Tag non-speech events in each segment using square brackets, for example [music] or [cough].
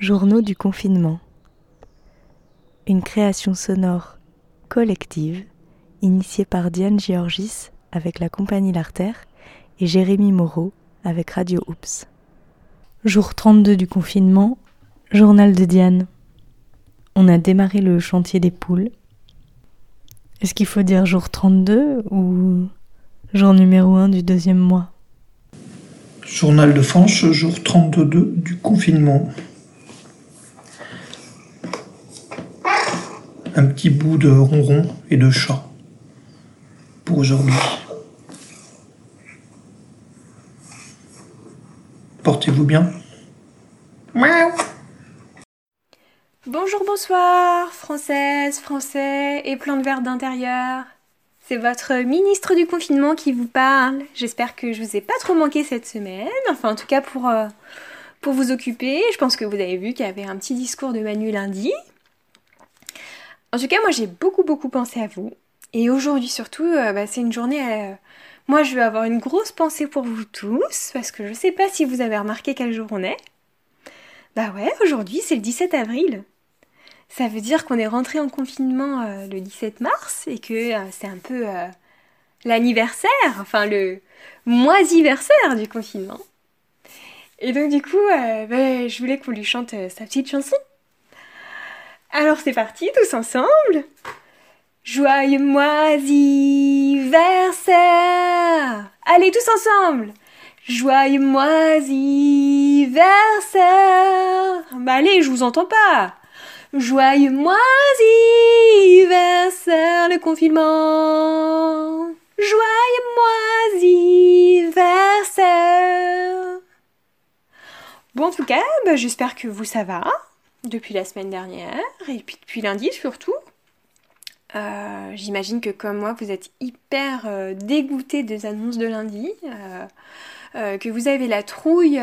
Journaux du confinement. Une création sonore collective initiée par Diane Georgis avec la compagnie L'Artère et Jérémy Moreau avec Radio Oops. Jour 32 du confinement, journal de Diane. On a démarré le chantier des poules. Est-ce qu'il faut dire jour 32 ou jour numéro 1 du deuxième mois? Journal de France, jour 32 du confinement. Un petit bout de ronron et de chat pour aujourd'hui. Portez-vous bien. Bonjour, bonsoir, françaises, français et plantes vertes d'intérieur. C'est votre ministre du confinement qui vous parle. J'espère que je vous ai pas trop manqué cette semaine. Enfin, en tout cas, pour, euh, pour vous occuper. Je pense que vous avez vu qu'il y avait un petit discours de Manu lundi. En tout cas, moi, j'ai beaucoup, beaucoup pensé à vous. Et aujourd'hui, surtout, euh, bah, c'est une journée. Euh, moi, je vais avoir une grosse pensée pour vous tous. Parce que je sais pas si vous avez remarqué quel jour on est. Bah ouais, aujourd'hui, c'est le 17 avril. Ça veut dire qu'on est rentré en confinement euh, le 17 mars et que c'est un peu l'anniversaire, enfin le moisiversaire du confinement. Et donc du coup, ben, je voulais qu'on lui chante sa petite chanson. Alors c'est parti, tous ensemble. Joyeux moisiversaire Allez tous ensemble Joyeux moisiversaire Bah allez, je vous entends pas Joyeux moisiversaire, le confinement. Joyeux moisiversaire. Bon, en tout cas, bah, j'espère que vous ça va depuis la semaine dernière et puis depuis lundi surtout. Euh, j'imagine que comme moi, vous êtes hyper euh, dégoûté des annonces de lundi, euh, que vous avez la trouille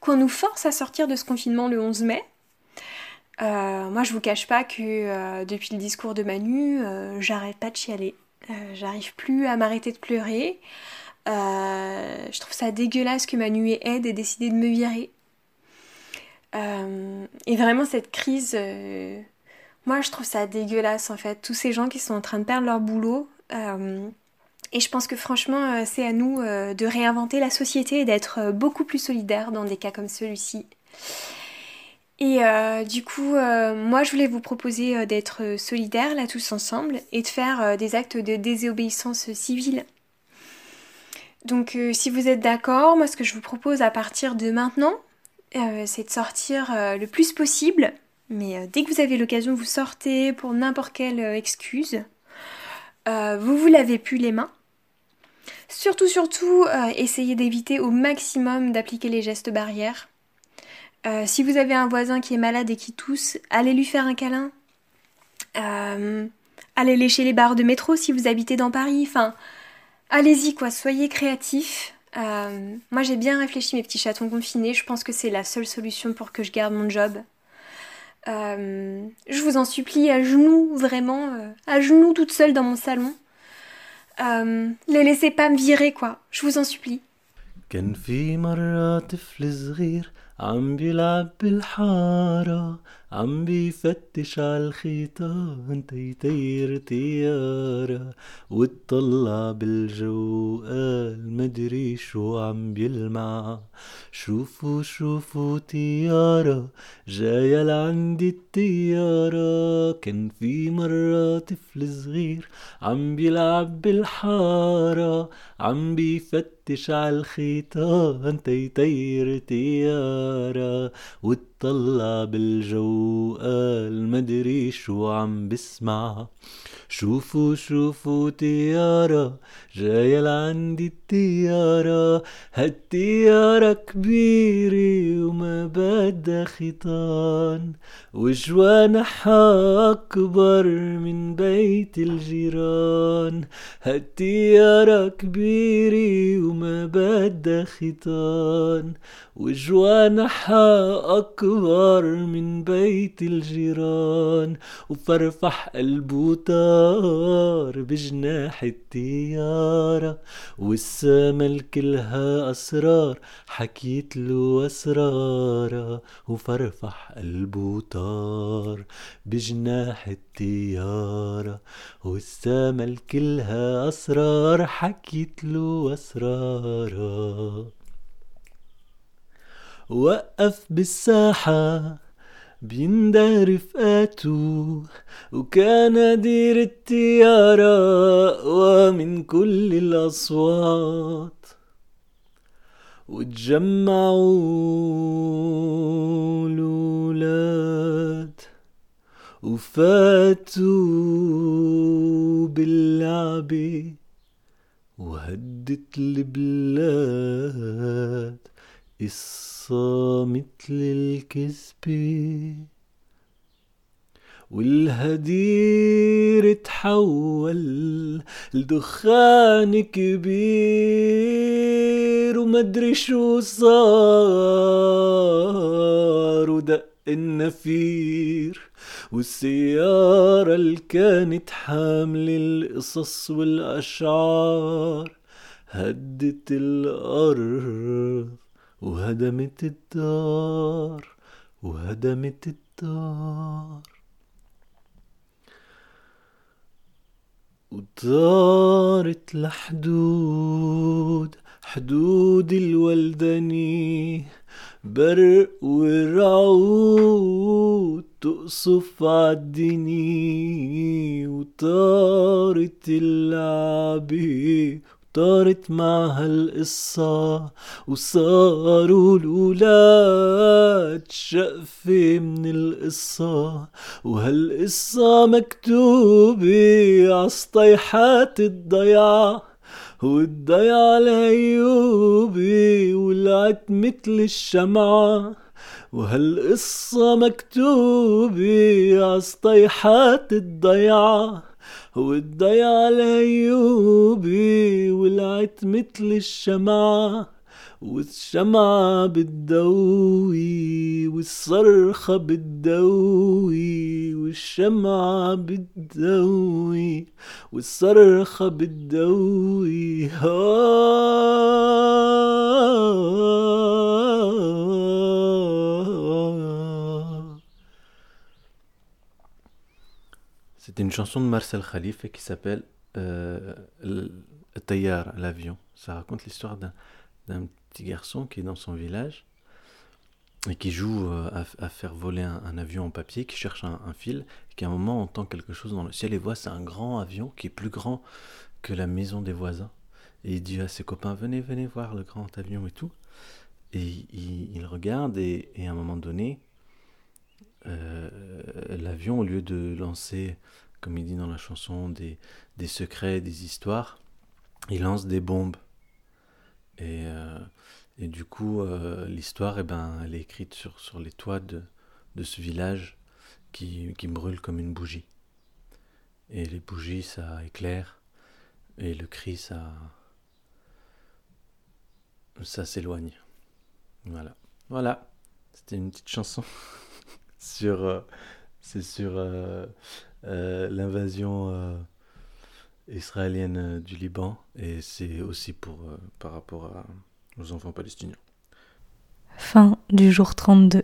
qu'on nous force à sortir de ce confinement le 11 mai. Euh, moi, je vous cache pas que euh, depuis le discours de Manu, euh, j'arrête pas de chialer. J'arrive plus à m'arrêter de pleurer. je trouve ça dégueulasse que Manu et Ed aient décidé de me virer. Et vraiment, cette crise, moi, je trouve ça dégueulasse en fait. Tous ces gens qui sont en train de perdre leur boulot. et je pense que franchement, c'est à nous de réinventer la société et d'être beaucoup plus solidaires dans des cas comme celui-ci. Et euh, du coup, euh, moi je voulais vous proposer euh, d'être solidaires là tous ensemble et de faire des actes de désobéissance civile. Donc si vous êtes d'accord, moi ce que je vous propose à partir de maintenant, c'est de sortir le plus possible. Mais dès que vous avez l'occasion, vous sortez pour n'importe quelle excuse. vous vous lavez plus les mains. Surtout, surtout, essayez d'éviter au maximum d'appliquer les gestes barrières. Euh, si vous avez un voisin qui est malade et qui tousse, allez lui faire un câlin. Euh, allez lécher les barres de métro si vous habitez dans Paris. Enfin, allez-y quoi, soyez créatifs. Euh, moi j'ai bien réfléchi mes petits chatons confinés. Je pense que c'est la seule solution pour que je garde mon job. je vous en supplie, à genoux, vraiment, à genoux toute seule dans mon salon. les laissez pas me virer quoi, je vous en supplie. عم بيلعب بالحارة عم بيفتش عالخيطان تيطير طيارة واتطلع بالجو قال مدري شو عم بيلمع. شوفوا شوفوا طيارة جاية لعندي الطيارة كان في مرة طفل صغير عم بيلعب بالحارة عم بيفتش عالخيطان تيطير طيارة واتطلع بالجو قال مدري شو عم بسمع. شوفوا شوفوا طيارة جاية لعندي الطيارة هالطيارة كبيرة وما بدها خيطان وجوانحها أكبر من بيت الجيران. هالطيارة كبيرة وما بدها خيطان وجوانحها أكبر من بيت الجيران. وفرفح قلبه طار بجناح الطيارة والسما كلها أسرار حكيت له أسرارها وفرفح قلبه طار بجناح الطيارة والسما كلها أسرار حكيت له أسرارها وقف بالساحة بيندى رفقاته وكان دير التيارة ومن كل الأصوات. وتجمعوا الولاد وفاتوا باللعبة وهدت البلاد. قصة مثل الكذبة والهدير تحول لدخان كبير ومدري شو صار ودق النفير والسيارة اللي كانت حاملة القصص والأشعار هدت الأرض. وهدمت الدار وهدمت الدار. وطارت لحدود حدود الولدني برق ورعود تقصف عالدني وطارت اللعبة طارت معها القصة وصاروا الولاد شقفة من القصة. وهالقصة مكتوبة عالصطيحات الضيعة والضيعة العيوبة ولعت متل الشمعة. وهالقصة مكتوبة عالصطيحات الضيعة والضيعة العيوبة ولعت متل الشمعة والشمعة بتدوي والصرخة بتدوي والشمعة بتدوي والصرخة بتدوي. C'était une chanson de Marcel Khalife qui s'appelle euh, Taillard, l'avion. Ça raconte l'histoire d'un petit garçon qui est dans son village et qui joue euh, à, faire voler un, avion en papier, qui cherche un, fil, et qui à un moment entend quelque chose dans le ciel et voit c'est un grand avion qui est plus grand que la maison des voisins. Et il dit à ses copains venez, venez voir le grand avion et tout. Et il, regarde et, à un moment donné, euh, l'avion, au lieu de lancer, comme il dit dans la chanson, des, des secrets, des histoires, il lance des bombes. Et, euh, du coup, euh, l'histoire, eh ben, elle est écrite sur, les toits de, ce village qui, brûle comme une bougie. Et les bougies, ça éclaire. Et le cri, ça, s'éloigne. Voilà. Voilà. C'était une petite chanson [laughs] sur, euh, c'est sur l'invasion israélienne du Liban et c'est aussi pour par rapport à, aux enfants palestiniens. Fin du jour 32.